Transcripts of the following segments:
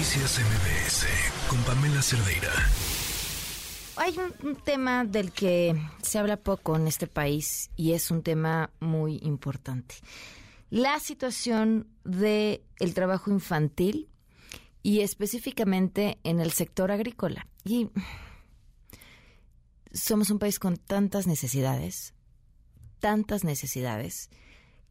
Noticias MBS con Pamela Cerdeira. Hay un, tema del que se habla poco en este país y es un tema muy importante. La situación del el trabajo infantil y específicamente en el sector agrícola. Y somos un país con tantas necesidades, tantas necesidades,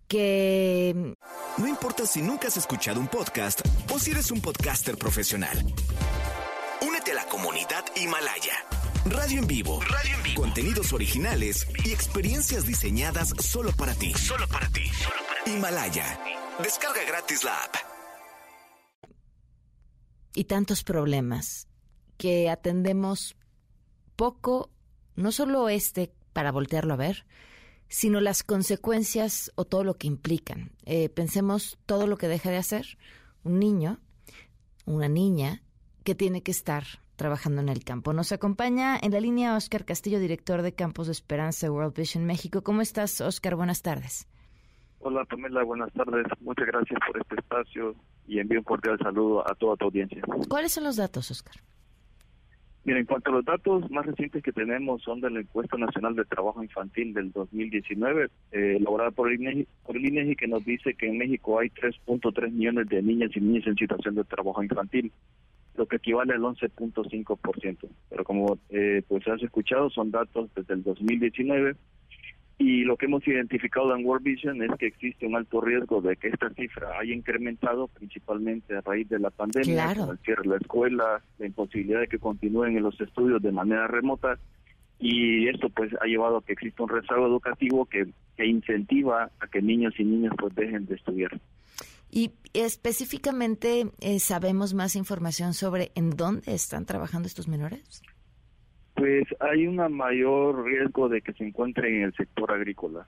que... No importa si nunca has escuchado un podcast o si eres un podcaster profesional. Únete a la comunidad Himalaya. Radio en vivo. Radio en vivo. Contenidos originales y experiencias diseñadas solo para ti. Solo para ti. Himalaya. Descarga gratis la app. Y tantos problemas que atendemos poco, no solo este para voltearlo a ver, sino las consecuencias o todo lo que implican. Eh, pensemos todo lo que deja de hacer un niño, una niña, que tiene que estar trabajando en el campo. Nos acompaña en la línea Oscar Castillo, director de Campos de Esperanza World Vision México. ¿Cómo estás, Oscar? Buenas tardes. Hola, Pamela. Buenas tardes. Muchas gracias por este espacio y envío un cordial saludo a toda tu audiencia. ¿Cuáles son los datos, Oscar? Mira, en cuanto a los datos más recientes que tenemos son de la encuesta nacional de trabajo infantil del 2019, eh, elaborada por el, INEGI, por el INEGI, que nos dice que en México hay 3.3 millones de niñas y niños en situación de trabajo infantil, lo que equivale al 11.5%. Pero como eh, pues has escuchado, son datos desde el 2019 y lo que hemos identificado en World Vision es que existe un alto riesgo de que esta cifra haya incrementado principalmente a raíz de la pandemia, con el cierre de la escuela, la imposibilidad de que continúen en los estudios de manera remota y esto pues ha llevado a que exista un rezago educativo que, que incentiva a que niños y niñas pues dejen de estudiar. Y específicamente eh, sabemos más información sobre en dónde están trabajando estos menores. Pues hay un mayor riesgo de que se encuentren en el sector agrícola.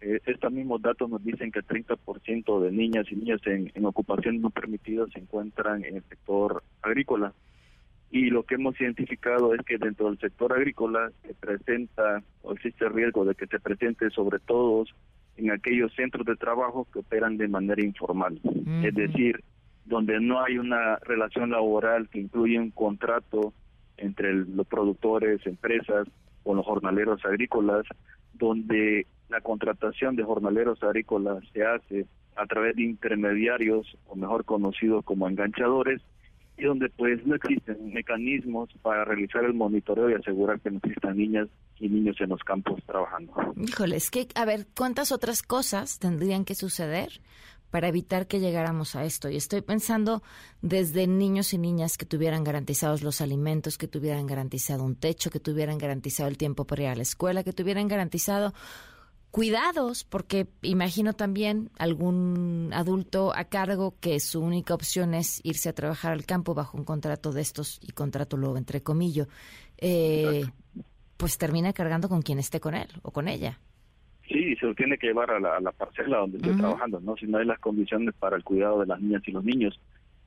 Eh, estos mismos datos nos dicen que el 30% de niñas y niños en, en ocupaciones no permitidas se encuentran en el sector agrícola. Y lo que hemos identificado es que dentro del sector agrícola se presenta o existe riesgo de que se presente sobre todo en aquellos centros de trabajo que operan de manera informal. Es decir, donde no hay una relación laboral que incluye un contrato entre los productores, empresas o los jornaleros agrícolas, donde la contratación de jornaleros agrícolas se hace a través de intermediarios, o mejor conocidos como enganchadores, y donde pues no existen mecanismos para realizar el monitoreo y asegurar que no existan niñas y niños en los campos trabajando. Híjole, es que, a ver, ¿cuántas otras cosas tendrían que suceder para evitar que llegáramos a esto. Y estoy pensando desde niños y niñas que tuvieran garantizados los alimentos, que tuvieran garantizado un techo, que tuvieran garantizado el tiempo para ir a la escuela, que tuvieran garantizado cuidados, porque imagino también algún adulto a cargo que su única opción es irse a trabajar al campo bajo un contrato de estos, y contrato luego entre comillas, eh, pues termina cargando con quien esté con él o con ella. Sí, se lo tiene que llevar a la, parcela donde esté trabajando, ¿no? Si no hay las condiciones para el cuidado de las niñas y los niños.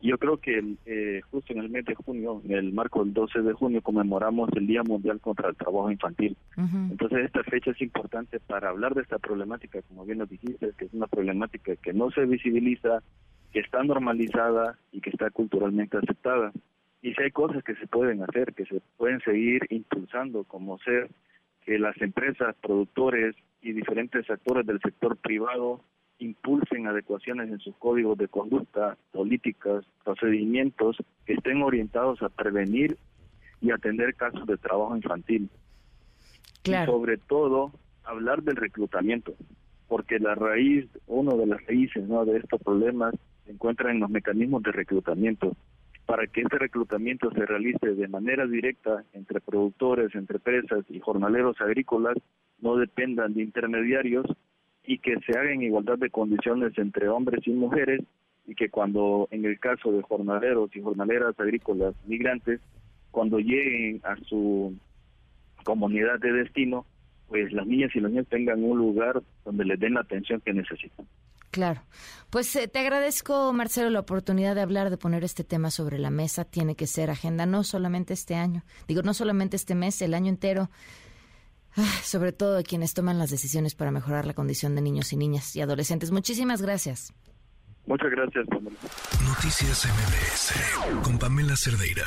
Yo creo que eh, justo en el mes de junio, en el marco del 12 de junio, conmemoramos el Día Mundial contra el Trabajo Infantil. Entonces, esta fecha es importante para hablar de esta problemática, como bien lo dijiste, que es una problemática que no se visibiliza, que está normalizada y que está culturalmente aceptada. Y si hay cosas que se pueden hacer, que se pueden seguir impulsando, como ser que las empresas, productores y diferentes actores del sector privado impulsen adecuaciones en sus códigos de conducta, políticas, procedimientos que estén orientados a prevenir y atender casos de trabajo infantil. Y sobre todo, hablar del reclutamiento, porque la raíz, uno de las raíces ¿no? de estos problemas se encuentra en los mecanismos de reclutamiento para que este reclutamiento se realice de manera directa entre productores, entre empresas y jornaleros agrícolas, no dependan de intermediarios y que se haga en igualdad de condiciones entre hombres y mujeres y que cuando en el caso de jornaleros y jornaleras agrícolas migrantes, cuando lleguen a su comunidad de destino, pues las niñas y los niños tengan un lugar donde les den la atención que necesitan. Claro. Pues eh, te agradezco, Marcelo, la oportunidad de hablar, de poner este tema sobre la mesa. Tiene que ser agenda, no solamente este año, digo, no solamente este mes, el año entero. Ah, sobre todo de quienes toman las decisiones para mejorar la condición de niños y niñas y adolescentes. Muchísimas gracias. Muchas gracias, Pamela. Noticias MBS con Pamela Cerdeira.